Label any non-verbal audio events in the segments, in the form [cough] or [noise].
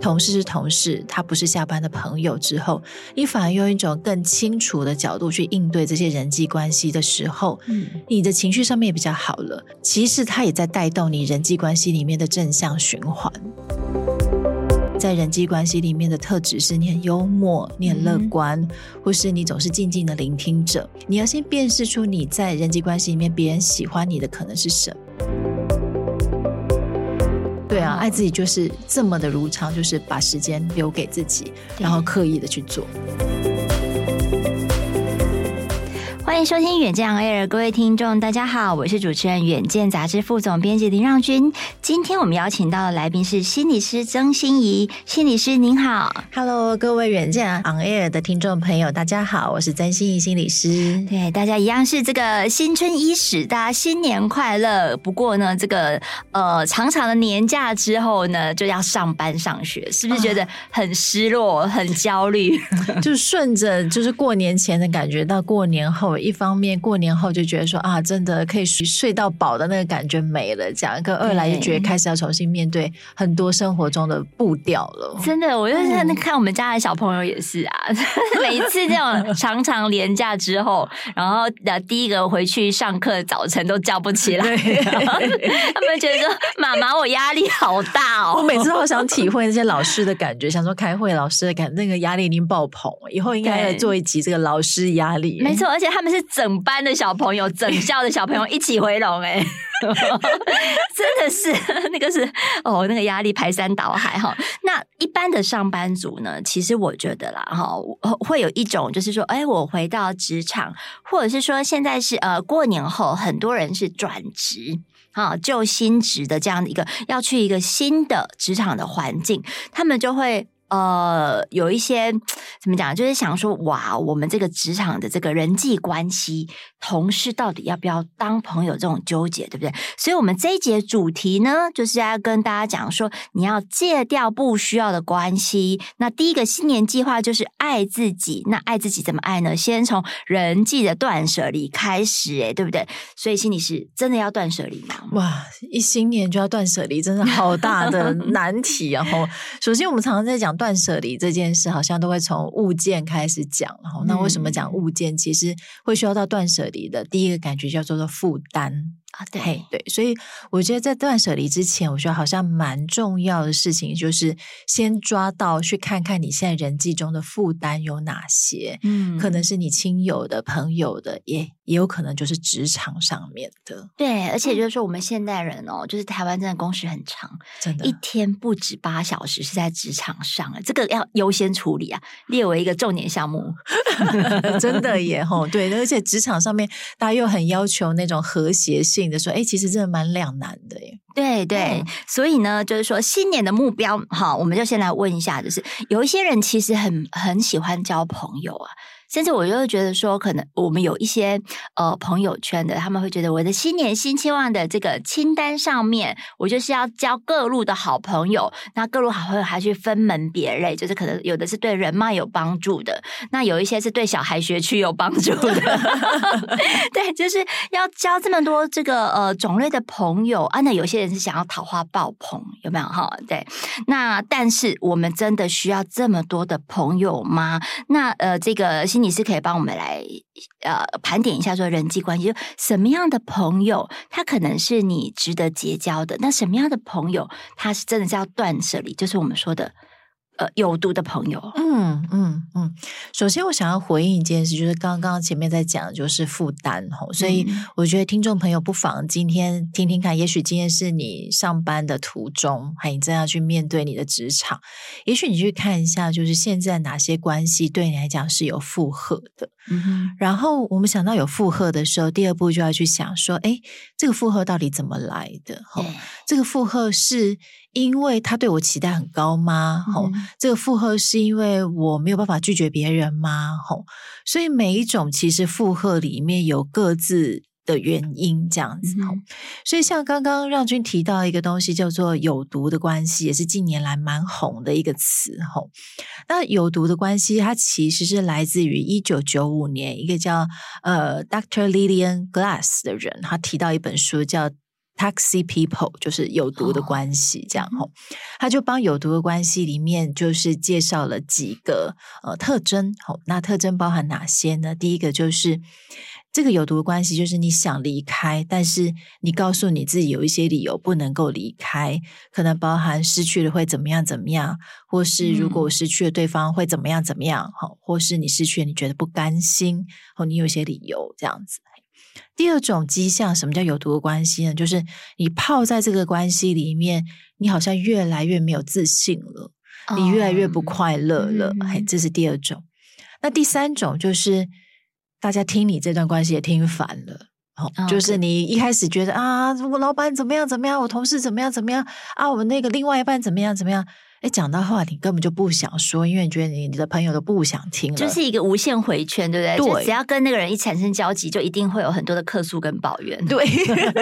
同事是同事，他不是下班的朋友之后，你反而用一种更清楚的角度去应对这些人际关系的时候，嗯，你的情绪上面也比较好了。其实他也在带动你人际关系里面的正向循环。在人际关系里面的特质是你很幽默，你很乐观，嗯、或是你总是静静的聆听者。你要先辨识出你在人际关系里面别人喜欢你的可能是什么。对啊，爱自己就是这么的如常，就是把时间留给自己，然后刻意的去做。欢迎收听远见 Air，各位听众，大家好，我是主持人远见杂志副总编辑林让君。今天我们邀请到的来宾是心理师曾心怡，心理师您好，Hello，各位远见 On Air 的听众朋友，大家好，我是曾心怡心理师。对，大家一样是这个新春伊始，大家新年快乐。不过呢，这个呃长长的年假之后呢，就要上班上学，是不是觉得很失落、很焦虑？[laughs] 就顺着就是过年前的感觉到过年后。一方面过年后就觉得说啊，真的可以睡到饱的那个感觉没了，这样；跟二来就觉得开始要重新面对很多生活中的步调了。真的，我就是看我们家的小朋友也是啊，嗯、[laughs] 每一次这种长长连假之后，然后第一个回去上课，早晨都叫不起来，[laughs] [laughs] 他们觉得说妈妈，我压力好大哦。我每次都好想体会那些老师的感觉，想说开会老师的感觉，那个压力已经爆棚，以后应该要做一集这个老师压力。没错，而且他们。是整班的小朋友，整校的小朋友一起回笼哎，[laughs] 真的是那个是哦，那个压力排山倒海哈。那一般的上班族呢，其实我觉得啦哈，会有一种就是说，哎，我回到职场，或者是说现在是呃过年后，很多人是转职啊，就新职的这样的一个要去一个新的职场的环境，他们就会。呃，有一些怎么讲，就是想说，哇，我们这个职场的这个人际关系，同事到底要不要当朋友这种纠结，对不对？所以，我们这一节主题呢，就是要跟大家讲说，你要戒掉不需要的关系。那第一个新年计划就是爱自己。那爱自己怎么爱呢？先从人际的断舍离开始，诶，对不对？所以，心理师真的要断舍离吗？哇，一新年就要断舍离，真的好大的 [laughs] 难题啊！然后，首先我们常常在讲。断舍离这件事，好像都会从物件开始讲，然后那为什么讲物件？其实会需要到断舍离的第一个感觉叫做做负担。啊，对对，所以我觉得在断舍离之前，我觉得好像蛮重要的事情，就是先抓到去看看你现在人际中的负担有哪些，嗯，可能是你亲友的、朋友的，也也有可能就是职场上面的。对，而且就是说，我们现代人哦，就是台湾真的工时很长，真的，一天不止八小时是在职场上啊，这个要优先处理啊，列为一个重点项目。[laughs] 真的耶，[laughs] 吼，对，而且职场上面大家又很要求那种和谐性。的说，哎，其实真的蛮两难的耶。对对，所以呢，就是说新年的目标，好，我们就先来问一下，就是有一些人其实很很喜欢交朋友啊。甚至我就会觉得说，可能我们有一些呃朋友圈的，他们会觉得我的新年新期望的这个清单上面，我就是要交各路的好朋友。那各路好朋友还去分门别类，就是可能有的是对人脉有帮助的，那有一些是对小孩学区有帮助的。[laughs] 对，就是要交这么多这个呃种类的朋友啊。那有些人是想要桃花爆棚，有没有哈？对，那但是我们真的需要这么多的朋友吗？那呃这个。你是可以帮我们来呃盘点一下，说人际关系，就什么样的朋友他可能是你值得结交的，那什么样的朋友他是真的是要断舍离，就是我们说的。呃，有毒的朋友，嗯嗯嗯。首先，我想要回应一件事，就是刚刚前面在讲的就是负担吼，所以我觉得听众朋友不妨今天听听看，也许今天是你上班的途中，还你正要去面对你的职场，也许你去看一下，就是现在哪些关系对你来讲是有负荷的。嗯哼。然后我们想到有负荷的时候，第二步就要去想说，哎，这个负荷到底怎么来的？吼，这个负荷是。因为他对我期待很高吗？吼、嗯，这个负荷是因为我没有办法拒绝别人吗？吼，所以每一种其实负荷里面有各自的原因，这样子。嗯、所以像刚刚让君提到一个东西叫做有毒的关系，也是近年来蛮红的一个词。吼，那有毒的关系，它其实是来自于一九九五年一个叫呃 Dr. Lillian Glass 的人，他提到一本书叫。Toxic people，就是有毒的关系，这样吼、哦，他就帮有毒的关系里面就是介绍了几个呃特征，吼、哦，那特征包含哪些呢？第一个就是这个有毒的关系，就是你想离开，但是你告诉你自己有一些理由不能够离开，可能包含失去了会怎么样怎么样，或是如果我失去了对方会怎么样怎么样，哈、嗯，或是你失去了你觉得不甘心，哦你有些理由这样子。第二种迹象，什么叫有毒的关系呢？就是你泡在这个关系里面，你好像越来越没有自信了，你越来越不快乐了。嘿，这是第二种。那第三种就是大家听你这段关系也听烦了，哦，就是你一开始觉得啊，我老板怎么样怎么样，我同事怎么样怎么样啊，我那个另外一半怎么样怎么样。哎，讲到话你根本就不想说，因为你觉得你你的朋友都不想听了，就是一个无限回圈，对不对？对，只要跟那个人一产生交集，就一定会有很多的客诉跟抱怨。对，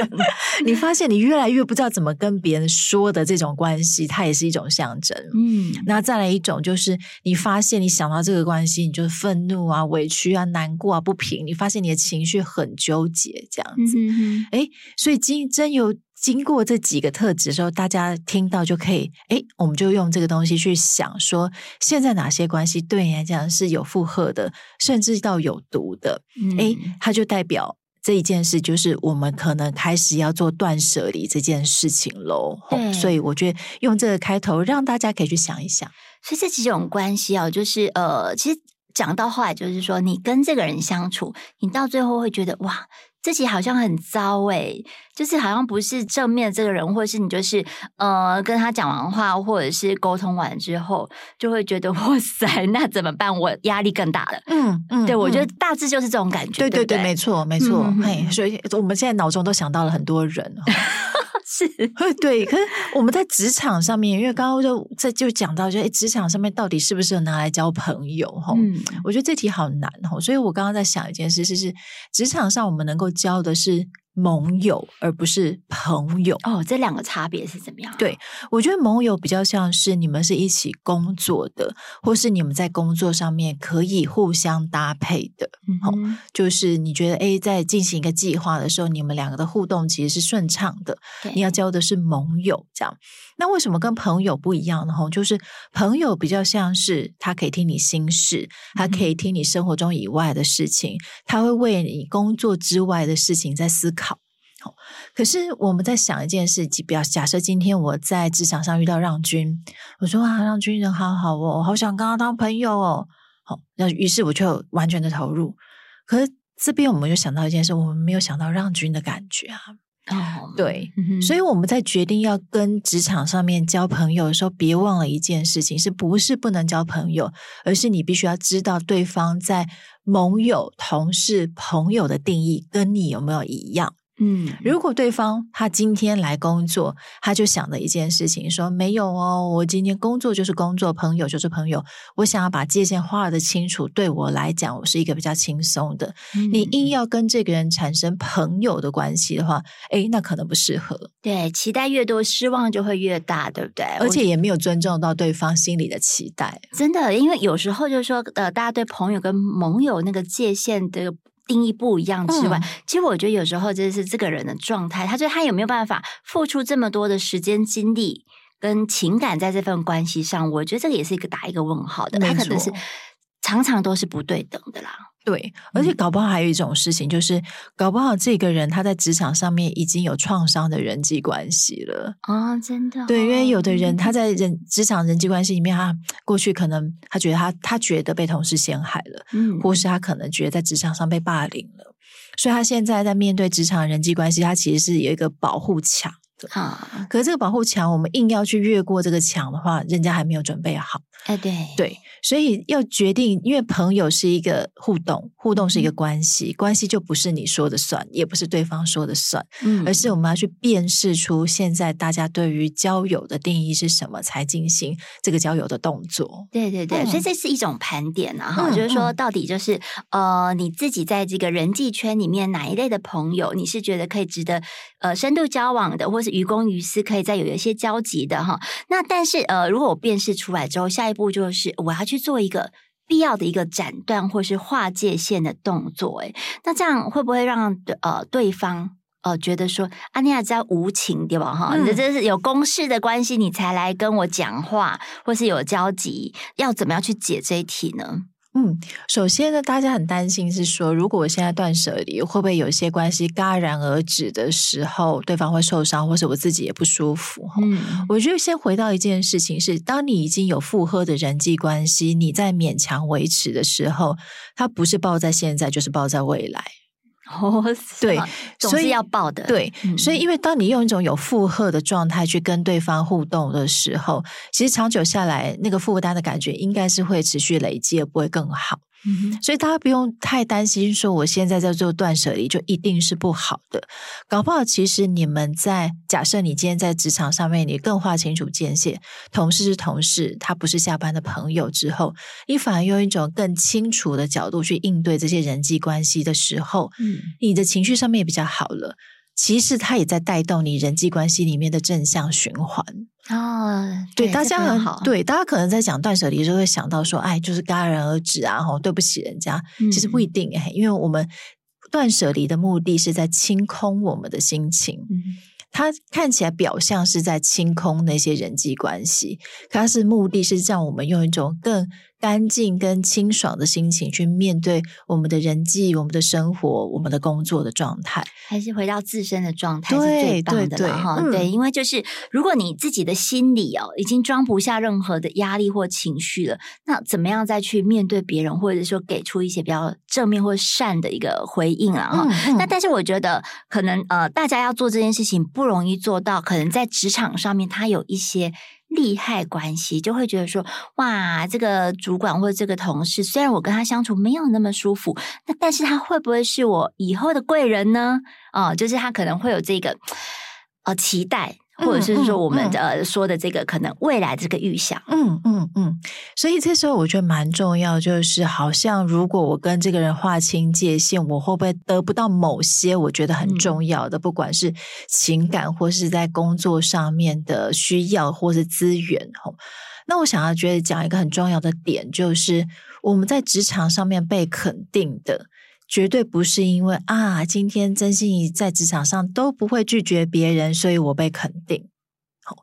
[laughs] 你发现你越来越不知道怎么跟别人说的这种关系，它也是一种象征。嗯，那再来一种就是，你发现你想到这个关系，你就愤怒啊、委屈啊、难过啊、不平，你发现你的情绪很纠结，这样子。哎、嗯，所以今真有。经过这几个特质的时候，大家听到就可以，哎，我们就用这个东西去想说，现在哪些关系对你来讲是有负荷的，甚至到有毒的，哎、嗯，它就代表这一件事，就是我们可能开始要做断舍离这件事情喽。对，所以我觉得用这个开头，让大家可以去想一想。所以这几种关系啊，就是呃，其实讲到后来，就是说你跟这个人相处，你到最后会觉得哇。自己好像很糟诶、欸，就是好像不是正面这个人，或者是你就是呃跟他讲完话，或者是沟通完之后，就会觉得 [laughs] 哇塞，那怎么办？我压力更大了。嗯嗯，对，我觉得大致就是这种感觉。对对对，对对没错没错。哎、嗯，所以我们现在脑中都想到了很多人。[laughs] 是，对，可是我们在职场上面，因为刚刚就在就讲到，就哎职场上面到底适不适合拿来交朋友？哈、嗯，我觉得这题好难哈，所以我刚刚在想一件事，是是职场上我们能够交的是。盟友而不是朋友哦，这两个差别是怎么样？对，我觉得盟友比较像是你们是一起工作的，或是你们在工作上面可以互相搭配的。嗯、哦，就是你觉得诶，在进行一个计划的时候，你们两个的互动其实是顺畅的。你要交的是盟友，这样。那为什么跟朋友不一样呢？吼，就是朋友比较像是他可以听你心事，他可以听你生活中以外的事情，他会为你工作之外的事情在思考。好，可是我们在想一件事，比较假设今天我在职场上遇到让君，我说啊，让军人好好哦，我好想跟他当朋友哦。好，那于是我就完全的投入。可是这边我们就想到一件事，我们没有想到让君的感觉啊。哦，对，嗯，所以我们在决定要跟职场上面交朋友的时候，别忘了一件事情，是不是不能交朋友，而是你必须要知道对方在盟友、同事、朋友的定义跟你有没有一样。嗯，如果对方他今天来工作，他就想的一件事情说没有哦，我今天工作就是工作，朋友就是朋友，我想要把界限画的清楚。对我来讲，我是一个比较轻松的。嗯、你硬要跟这个人产生朋友的关系的话，诶，那可能不适合。对，期待越多，失望就会越大，对不对？而且也没有尊重到对方心里的期待。真的，因为有时候就是说，呃，大家对朋友跟盟友那个界限的。定义不一样之外，嗯，其实我觉得有时候就是这个人的状态，他就他有没有办法付出这么多的时间、精力跟情感在这份关系上，我觉得这个也是一个打一个问号的。他可能是常常都是不对等的啦。对，而且搞不好还有一种事情，就是搞不好这个人他在职场上面已经有创伤的人际关系了啊！真的，对，因为有的人他在人职场人际关系里面，他过去可能他觉得他他觉得被同事陷害了，嗯，或是他可能觉得在职场上被霸凌了，所以他现在在面对职场人际关系，他其实是有一个保护墙。啊！可是这个保护墙，我们硬要去越过这个墙的话，人家还没有准备好。哎，对。对，所以要决定，因为朋友是一个互动，互动是一个关系，关系就不是你说的算，也不是对方说的算，嗯，而是我们要去辨识出现在大家对于交友的定义是什么，才进行这个交友的动作。对对对，所以这是一种盘点啊，哈，就是说到底就是呃，你自己在这个人际圈里面哪一类的朋友，你是觉得可以值得呃深度交往的，或是于公于私可以再有一些交集的哈，那但是呃，如果我辨识出来之后，下一步就是我要去做一个必要的一个斩断或是划界线的动作，诶，那这样会不会让呃对方呃觉得说啊，你俩在无情对吧？哈、嗯，你这是有公事的关系，你才来跟我讲话，或是有交集，要怎么样去解这一题呢？嗯，首先呢，大家很担心是说，如果我现在断舍离，会不会有些关系戛然而止的时候，对方会受伤，或是我自己也不舒服？嗯，我觉得先回到一件事情是，当你已经有负荷的人际关系，你在勉强维持的时候，它不是抱在现在，就是抱在未来。[laughs] 哦，对，所以要抱的，对，嗯、所以因为当你用一种有负荷的状态去跟对方互动的时候，其实长久下来，那个负担的感觉应该是会持续累积，而不会更好。嗯，所以大家不用太担心，说我现在在做断舍离就一定是不好的。搞不好，其实你们在假设你今天在职场上面，你更划清楚界限，同事是同事，他不是下班的朋友之后，你反而用一种更清楚的角度去应对这些人际关系的时候，嗯，你的情绪上面也比较好了。其实它也在带动你人际关系里面的正向循环哦，对，对大家很好，对大家可能在讲断舍离的时候会想到说，哎，就是戛然而止啊，吼，对不起人家。其实不一定哎，因为我们断舍离的目的是在清空我们的心情。嗯，它看起来表象是在清空那些人际关系，可它是目的是让我们用一种更。干净跟清爽的心情去面对我们的人际、我们的生活、我们的工作的状态，还是回到自身的状态是最棒的了哈。对，因为就是如果你自己的心里哦已经装不下任何的压力或情绪了，那怎么样再去面对别人，或者说给出一些比较正面或善的一个回应啊？哈、嗯嗯，那但是我觉得可能呃，大家要做这件事情不容易做到，可能在职场上面它有一些。利害关系就会觉得说，哇，这个主管或者这个同事，虽然我跟他相处没有那么舒服，那但是他会不会是我以后的贵人呢？哦，就是他可能会有这个呃期待。或者是说我们呃说的这个可能未来这个预想，嗯嗯嗯，所以这时候我觉得蛮重要，就是好像如果我跟这个人划清界限，我会不会得不到某些我觉得很重要的，不管是情感或是在工作上面的需要或是资源，那我想要觉得讲一个很重要的点，就是我们在职场上面被肯定的。绝对不是因为啊，今天曾心怡在职场上都不会拒绝别人，所以我被肯定。好，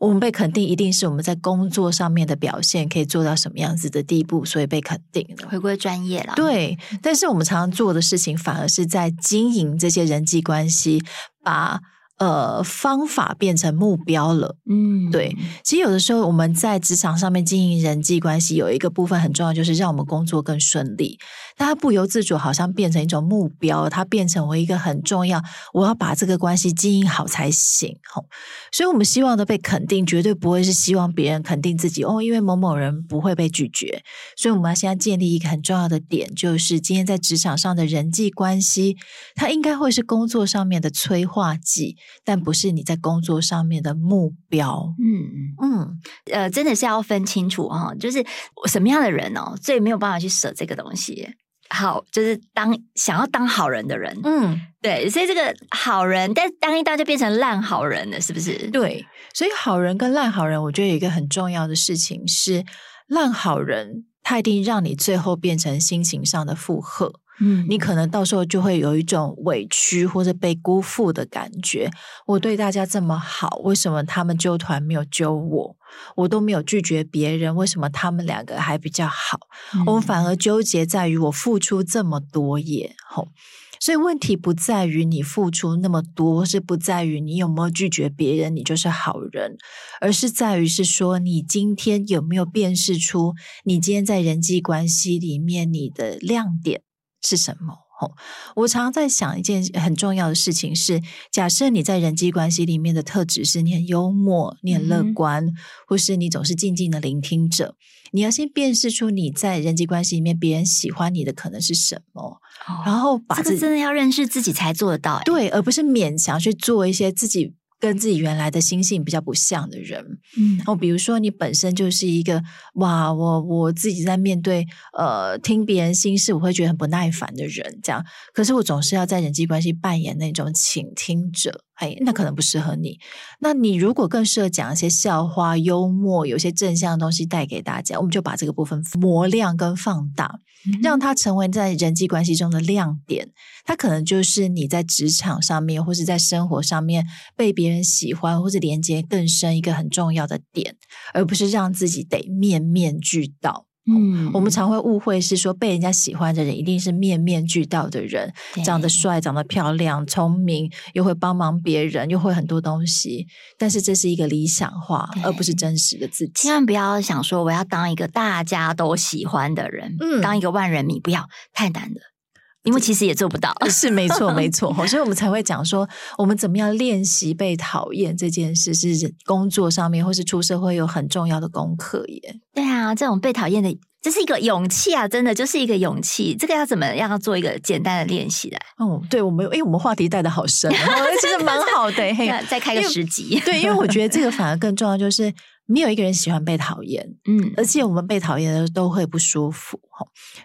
我们被肯定一定是我们在工作上面的表现可以做到什么样子的地步，所以被肯定的。回归专业了，对。但是我们常常做的事情，反而是在经营这些人际关系，把。呃，方法变成目标了，嗯，对。其实有的时候我们在职场上面经营人际关系，有一个部分很重要，就是让我们工作更顺利。但它不由自主，好像变成一种目标，它变成为一个很重要，我要把这个关系经营好才行。吼，所以我们希望的被肯定，绝对不会是希望别人肯定自己哦，因为某某人不会被拒绝。所以我们要现在建立一个很重要的点，就是今天在职场上的人际关系，它应该会是工作上面的催化剂。但不是你在工作上面的目标，嗯嗯，呃，真的是要分清楚哈，就是什么样的人哦，最没有办法去舍这个东西。好，就是当想要当好人的人，嗯，对，所以这个好人，但当一当就变成烂好人了，是不是？对，所以好人跟烂好人，我觉得有一个很重要的事情是，烂好人他一定让你最后变成心情上的负荷。嗯，你可能到时候就会有一种委屈或者被辜负的感觉。我对大家这么好，为什么他们揪团没有揪我？我都没有拒绝别人，为什么他们两个还比较好？嗯，我们反而纠结在于我付出这么多耶。吼，所以问题不在于你付出那么多，是不在于你有没有拒绝别人，你就是好人，而是在于是说你今天有没有辨识出你今天在人际关系里面你的亮点。是什么？我常常在想一件很重要的事情是：假设你在人际关系里面的特质是你很幽默、你很乐观，嗯、或是你总是静静的聆听者，你要先辨识出你在人际关系里面别人喜欢你的可能是什么，哦、然后把这个真的要认识自己才做得到，对，而不是勉强去做一些自己。跟自己原来的心性比较不像的人，嗯，哦，比如说你本身就是一个哇，我我自己在面对呃听别人心事，我会觉得很不耐烦的人，这样，可是我总是要在人际关系扮演那种倾听者。哎，那可能不适合你。那你如果更适合讲一些笑话、幽默，有些正向的东西带给大家，我们就把这个部分磨亮跟放大，让它成为在人际关系中的亮点。它可能就是你在职场上面，或是在生活上面被别人喜欢，或者连接更深一个很重要的点，而不是让自己得面面俱到。嗯，我们常会误会是说被人家喜欢的人一定是面面俱到的人，长得帅、长得漂亮、聪明，又会帮忙别人，又会很多东西。但是这是一个理想化，而不是真实的自己。千万不要想说我要当一个大家都喜欢的人，嗯，当一个万人迷，不要太难了。因为其实也做不到，是没错没错，[laughs] 所以我们才会讲说，我们怎么样练习被讨厌这件事，是工作上面或是出社会有很重要的功课耶。对啊，这种被讨厌的，这是一个勇气啊，真的就是一个勇气。这个要怎么样做一个简单的练习来？哦，对，我们因为我们话题带的好深，其实 [laughs] 蛮好的。嘿，再开个十集，对，因为我觉得这个反而更重要，就是。没有一个人喜欢被讨厌，嗯，而且我们被讨厌的都会不舒服，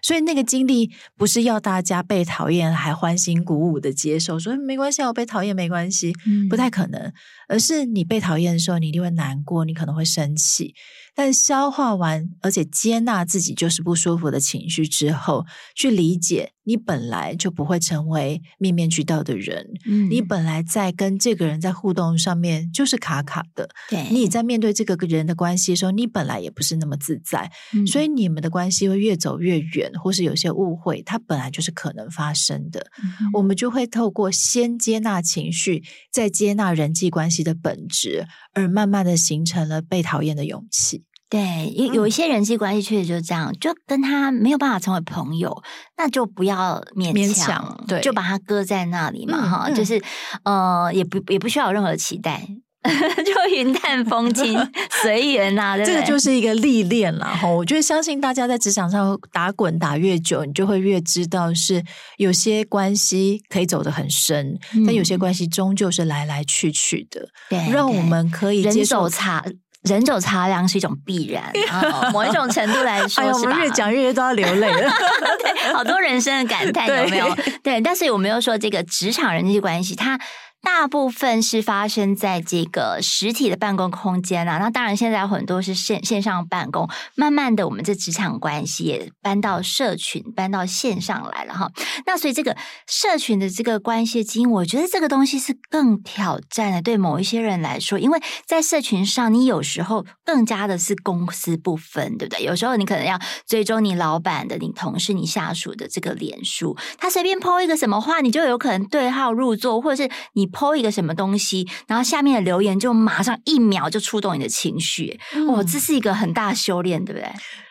所以那个经历不是要大家被讨厌还欢欣鼓舞的接受，说没关系，我被讨厌没关系，嗯，不太可能，而是你被讨厌的时候，你一定会难过，你可能会生气。但消化完，而且接纳自己就是不舒服的情绪之后，去理解你本来就不会成为面面俱到的人。嗯，你本来在跟这个人在互动上面就是卡卡的。对，你在面对这个人的关系的时候，你本来也不是那么自在。嗯，所以你们的关系会越走越远，或是有些误会，它本来就是可能发生的。嗯，我们就会透过先接纳情绪，再接纳人际关系的本质，而慢慢的形成了被讨厌的勇气。对，有有一些人际关系确实就是这样，就跟他没有办法成为朋友，那就不要勉强，勉强对，就把他搁在那里嘛，哈、嗯，就是呃，也不也不需要有任何期待，[laughs] 就云淡风轻，[laughs] 随缘呐。这个就是一个历练啦。哈。我觉得相信大家在职场上打滚打越久，你就会越知道是有些关系可以走得很深，嗯、但有些关系终究是来来去去的。对，让我们可以接受差。人走茶凉是一种必然，[laughs] 啊、某一种程度来说，哎呀，我们越讲越越都要流泪了。[laughs] 对，好多人生的感叹有没有？对，但是我没有说这个职场人际关系，它。大部分是发生在这个实体的办公空间啊，那当然现在有很多是线线上办公，慢慢的我们这职场关系也搬到社群，搬到线上来了哈。那所以这个社群的这个关系经营，我觉得这个东西是更挑战的，对某一些人来说，因为在社群上，你有时候更加的是公私不分，对不对？有时候你可能要追踪你老板的、你同事、你下属的这个脸书，他随便 po 一个什么话，你就有可能对号入座，或者是你。抛一个什么东西，然后下面的留言就马上一秒就触动你的情绪，哇、嗯，这是一个很大的修炼，对不对？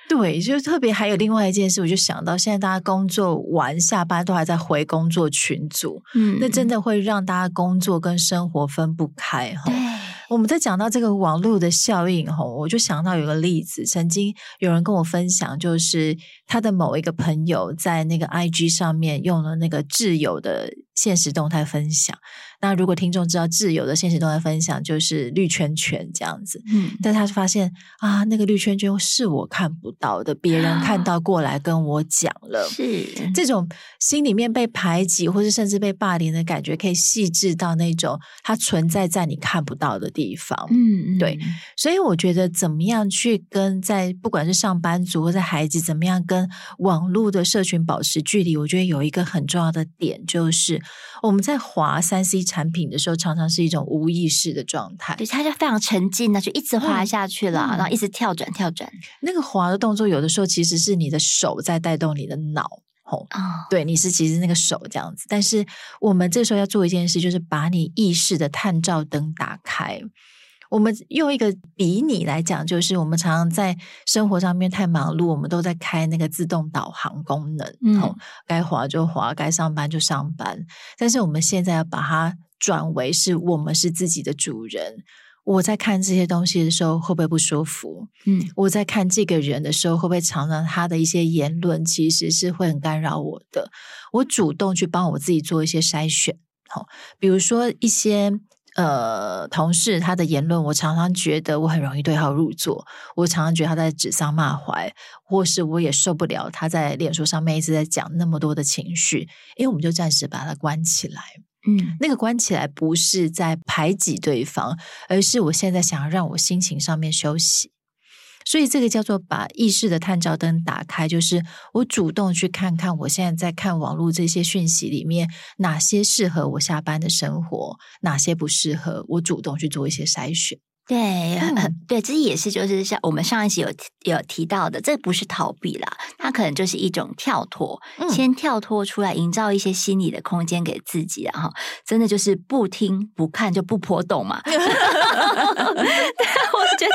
对，就特别还有另外一件事，我就想到现在大家工作完下班都还在回工作群组，嗯，那真的会让大家工作跟生活分不开哈。我们在讲到这个网络的效应哈，我就想到有个例子，曾经有人跟我分享，就是他的某一个朋友在那个 IG 上面用了那个挚友的限时动态分享。那如果听众知道挚友的现实动态分享，就是绿圈圈这样子，嗯，但他发现啊，那个绿圈圈是我看不到的，别人看到过来跟我讲了，是这种心里面被排挤或是甚至被霸凌的感觉，可以细致到那种它存在在你看不到的地方。嗯，嗯，对，所以我觉得怎么样去跟在不管是上班族或者孩子，怎么样跟网络的社群保持距离，我觉得有一个很重要的点，就是我们在滑三 C 产品的时候，常常是一种无意识的状态，对，它就非常沉浸，的就一直滑下去了，嗯、然后一直跳转跳转。那个滑的动作，有的时候其实是你的手在带动你的脑。哦，对，你是其实那个手这样子，但是我们这时候要做一件事，就是把你意识的探照灯打开。我们用一个比拟来讲，就是我们常常在生活上面太忙碌，我们都在开那个自动导航功能，嗯，哦，该滑就滑，该上班就上班。但是我们现在要把它转为是我们是自己的主人。我在看这些东西的时候，会不会不舒服？嗯，我在看这个人的时候，会不会常常他的一些言论其实是会很干扰我的？我主动去帮我自己做一些筛选，好，比如说一些呃同事他的言论，我常常觉得我很容易对号入座，我常常觉得他在指桑骂槐，或是我也受不了他在脸书上面一直在讲那么多的情绪，因为我们就暂时把他关起来。嗯，那个关起来不是在排挤对方，而是我现在想要让我心情上面休息。所以这个叫做把意识的探照灯打开，就是我主动去看看我现在在看网络这些讯息里面哪些适合我下班的生活，哪些不适合，我主动去做一些筛选。对，嗯，对，这也是就是像我们上一集有有提到的，这不是逃避啦，它可能就是一种跳脱，嗯、先跳脱出来，营造一些心理的空间给自己，然后真的就是不听不看就不波动嘛。[laughs] 对，我觉得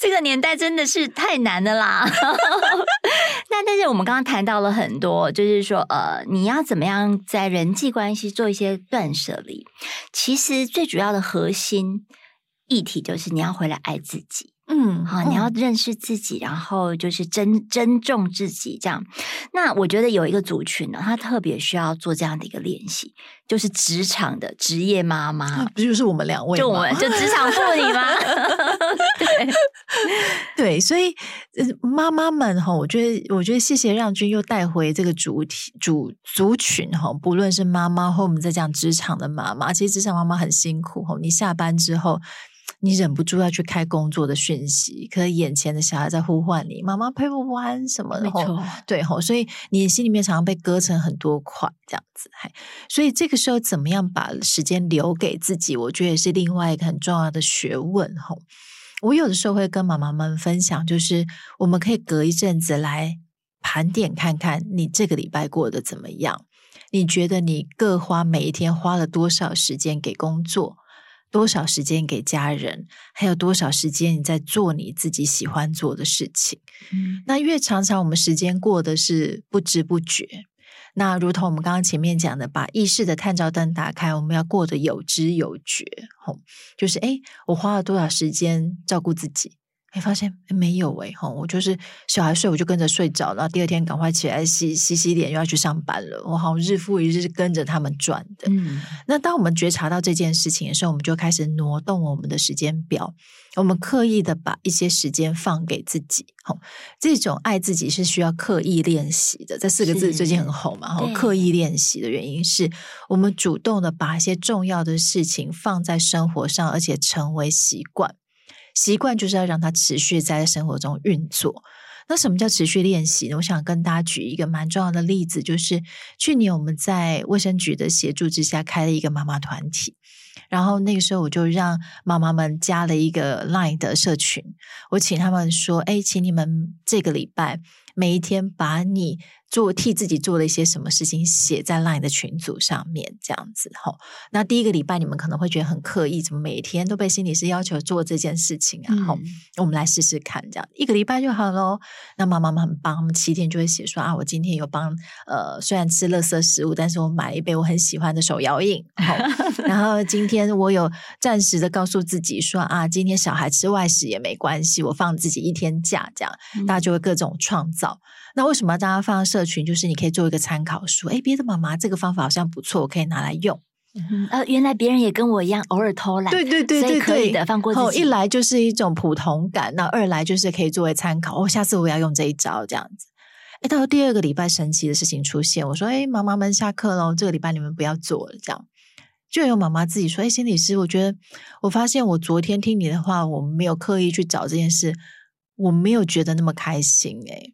这个年代真的是太难了啦。[laughs] 那但是我们刚刚谈到了很多，就是说呃，你要怎么样在人际关系做一些断舍离，其实最主要的核心。议题就是你要回来爱自己，嗯，好，你要认识自己，然后就是珍珍重自己，这样。那我觉得有一个族群呢，他特别需要做这样的一个练习，就是职场的职业妈妈，不就是我们两位？就我们就职场妇女吗？[laughs] 对 [laughs] 对，所以妈妈们哈，我觉得，我觉得谢谢让君又带回这个主体主族群哈，不论是妈妈或我们在讲职场的妈妈，其实职场妈妈很辛苦哈，你下班之后。你忍不住要去开工作的讯息，可是眼前的小孩在呼唤你，妈妈陪我玩什么的，对吼，所以你心里面常常被割成很多块，这样子，嘿，所以这个时候怎么样把时间留给自己，我觉得也是另外一个很重要的学问，吼。我有的时候会跟妈妈们分享，就是我们可以隔一阵子来盘点看看你这个礼拜过得怎么样，你觉得你各花每一天花了多少时间给工作？多少时间给家人，还有多少时间你在做你自己喜欢做的事情？嗯，那越常常我们时间过的是不知不觉。那如同我们刚刚前面讲的，把意识的探照灯打开，我们要过得有知有觉。吼，就是诶，我花了多少时间照顾自己？哎，发现没有哎，吼，我就是小孩睡，我就跟着睡着，然后第二天赶快起来洗洗洗脸，又要去上班了。我好像日复一日跟着他们转的。嗯，那当我们觉察到这件事情的时候，我们就开始挪动我们的时间表，我们刻意的把一些时间放给自己。吼，这种爱自己是需要刻意练习的。这四个字最近很红嘛，吼，刻意练习的原因是我们主动的把一些重要的事情放在生活上，而且成为习惯。习惯就是要让它持续在生活中运作。那什么叫持续练习呢？我想跟大家举一个蛮重要的例子，就是去年我们在卫生局的协助之下开了一个妈妈团体，然后那个时候我就让妈妈们加了一个 Line 的社群，我请他们说：“哎，请你们这个礼拜每一天把你。”做替自己做了一些什么事情，写在 LINE 的群组上面，这样子哈。那第一个礼拜你们可能会觉得很刻意，怎么每天都被心理师要求做这件事情啊？好、嗯，我们来试试看，这样一个礼拜就好喽。那妈妈们很棒，他们七天就会写说啊，我今天有帮呃，虽然吃垃圾食物，但是我买了一杯我很喜欢的手摇饮。好，[laughs] 然后今天我有暂时的告诉自己说啊，今天小孩吃外食也没关系，我放自己一天假，这样、嗯、大家就会各种创造。那为什么要大家放社群？就是你可以做一个参考书，哎，别的妈妈这个方法好像不错，我可以拿来用。嗯，呃，原来别人也跟我一样，偶尔偷懒，对对对对，可以的，放过自己。一来就是一种普通感，那二来就是可以作为参考。哦，下次我要用这一招，这样子。哎，到了第二个礼拜，神奇的事情出现，我说，哎，妈妈们下课喽，这个礼拜你们不要做了，这样。就有妈妈自己说，哎，心理师，我觉得我发现我昨天听你的话，我没有刻意去找这件事，我没有觉得那么开心，哎。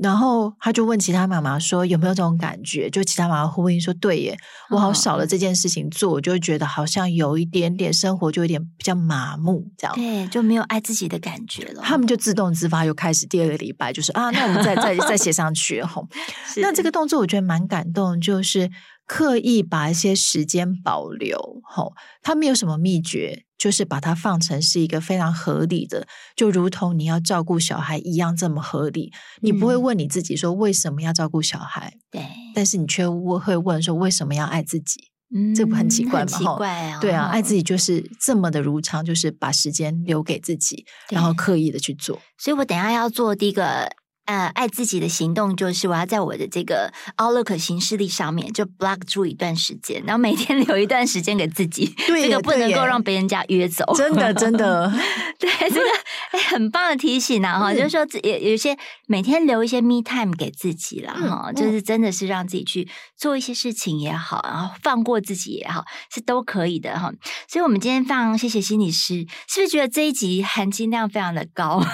然后他就问其他妈妈说：“有没有这种感觉？”就其他妈妈呼应说：“对耶，我好少了这件事情做，我就会觉得好像有一点点生活就有点比较麻木，这样对，就没有爱自己的感觉了。”他们就自动自发又开始第二个礼拜，就是啊，那我们再再再写上去吼。[laughs] 那这个动作我觉得蛮感动，就是刻意把一些时间保留吼，他没有什么秘诀。就是把它放成是一个非常合理的，就如同你要照顾小孩一样这么合理。你不会问你自己说为什么要照顾小孩，对，但是你却会问说为什么要爱自己？嗯，这不很奇怪吗？奇怪啊，对啊，爱自己就是这么的如常，就是把时间留给自己，然后刻意的去做。所以我等一下要做第一个呃，爱自己的行动就是我要在我的这个 Outlook 行事历上面就 block 住一段时间，然后每天 [laughs] 留一段时间给自己，对这个不能够让别人家约走。真的，真的，[laughs] 对这个哎，很棒的提醒啊！哈、嗯，就是说有有些每天留一些 me time 给自己了哈、嗯，就是真的是让自己去做一些事情也好，然后放过自己也好，是都可以的哈。所以，我们今天放谢谢心理师，是不是觉得这一集含金量非常的高？[laughs]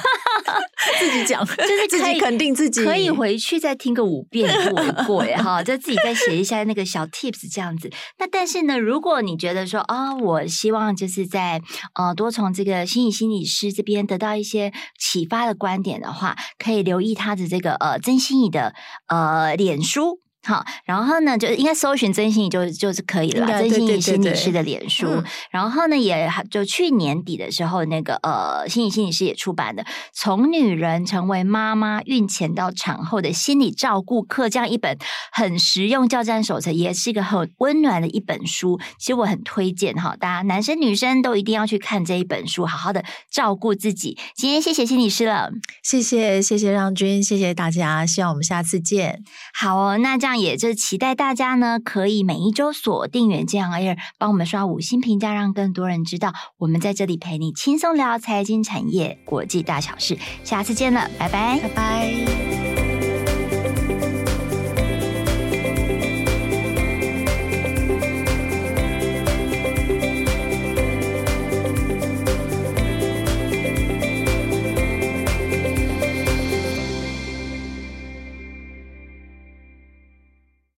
[laughs] 自己讲，[laughs] 就是自己肯定自己，可以回去再听个五遍不为过耶哈，就自己再写一下那个小 tips 这样子。那但是呢，如果你觉得说啊、哦，我希望就是在呃多从这个心理心理师这边得到一些启发的观点的话，可以留意他的这个呃曾心怡的呃脸书。好，然后呢，就应该搜寻曾心怡就就是可以了吧？曾心怡心理师的脸书，然后呢，也就去年底的时候，那个呃，心理心理师也出版的《从女人成为妈妈，孕前到产后的心理照顾课》这样一本很实用教战手册，也是一个很温暖的一本书。其实我很推荐哈，大家男生女生都一定要去看这一本书，好好的照顾自己。今天谢谢心理师了，谢谢谢谢让君，谢谢大家，希望我们下次见。好哦，那这样。也就期待大家呢，可以每一周锁定远见 Air，帮我们刷五星评价，让更多人知道我们在这里陪你轻松聊财经产业国际大小事。下次见了，拜拜，拜拜。